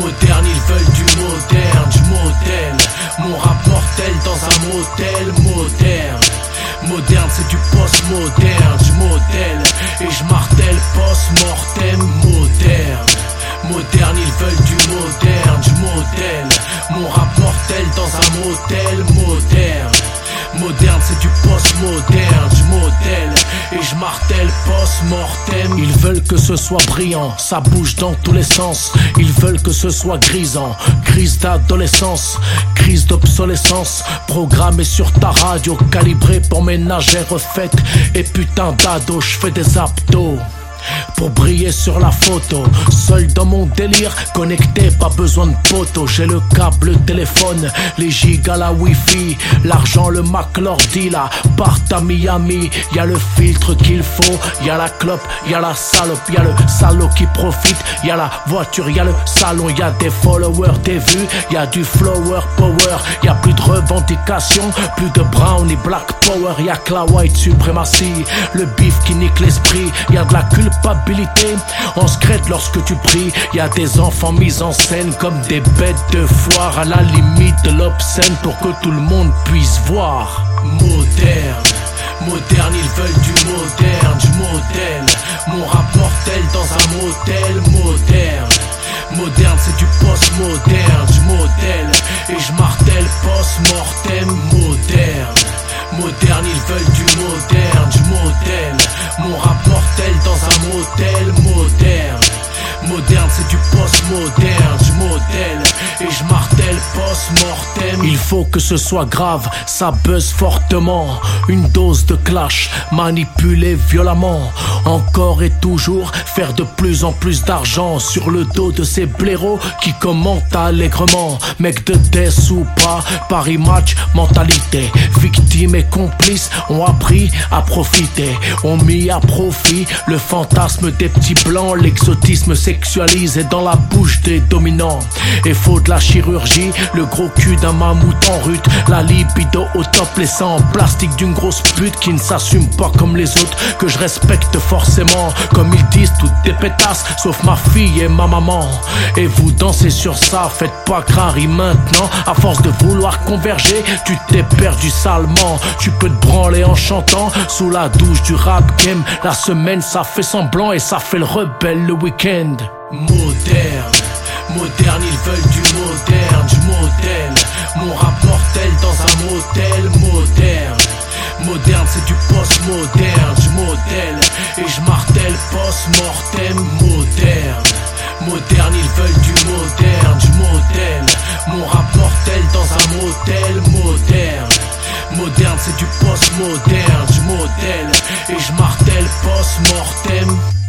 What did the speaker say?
Moderne, ils veulent du moderne, je modèle. Mon rap mortel dans un motel moderne. Moderne, c'est du post-moderne, je modèle. Et je martèle post-mortem moderne. Moderne, ils veulent du moderne, je modèle. Mon rap mortel dans un motel moderne. Moderne, c'est du post-moderne, je modèle et je martèle post-mortem. Ils veulent que ce soit brillant, ça bouge dans tous les sens. Ils veulent que ce soit grisant, crise d'adolescence, crise d'obsolescence. Programmé sur ta radio, calibré pour ménagères refaites. Et putain d'ado, je fais des abdos pour briller sur la photo. Seul dans mon délire, connecté, pas besoin de poteau. J'ai le câble, le téléphone, les gigas, la wifi, l'argent, le Mac, l'ordi là. Part à Miami, y a le filtre qu'il faut, y a la clope, y a la salope, y a le salaud qui profite, y a la voiture, y a le salon, y a des followers, des vues, y a du flower power, y a plus de revendications, plus de brown black power, y a que la white suprématie, le bif qui nique l'esprit, y a de la culture culpabilité. On secrète lorsque tu pries. Y a des enfants mis en scène comme des bêtes de foire à la limite de l'obscène pour que tout le monde puisse voir. Moderne. Moderne, ils veulent du moderne, je modèle Mon rap mortel dans un motel moderne Moderne, c'est du post-moderne, je modèle Et je martèle post-mortem moderne Moderne, ils veulent du moderne, je modèle. Mon rap mortel dans un motel moderne. Moderne, c'est du post-moderne, je modèle. Et je martèle post-mortem. Il faut que ce soit grave, ça buzz fortement. Une dose de clash, manipulé violemment. Encore et toujours, faire de plus en plus d'argent sur le dos de ces blaireaux qui commentent allègrement. Mec de death ou pas, Paris match, mentalité. Victime et complice ont appris à profiter, ont mis à profit le fantasme des petits blancs, l'exotisme sexualisé dans la bouche des dominants. Et faut de la chirurgie, le gros cul d'un mammouth en rut, la libido au top, laissant en plastique d'une grosse pute qui ne s'assume pas comme les autres, que je respecte forcément, comme ils disent toutes des pétasses, sauf ma fille et ma maman. Et vous dansez sur ça, faites pas crari maintenant, à force de vouloir converger, tu t'es perdu salement, tu peux te branler en chantant sous la douche du rap game, la semaine ça fait semblant et ça fait le rebelle le week-end. Moderne, moderne, ils veulent du moderne, je modèle mon rap mortel dans un motel moderne. Moderne, c'est du post-moderne, je modèle et je martèle post-mortem moderne. Moderne, ils veulent du moderne, je modèle mon rap mortel dans un motel moderne. Moderne, c'est du post-moderne, je modèle et je martèle post-mortem.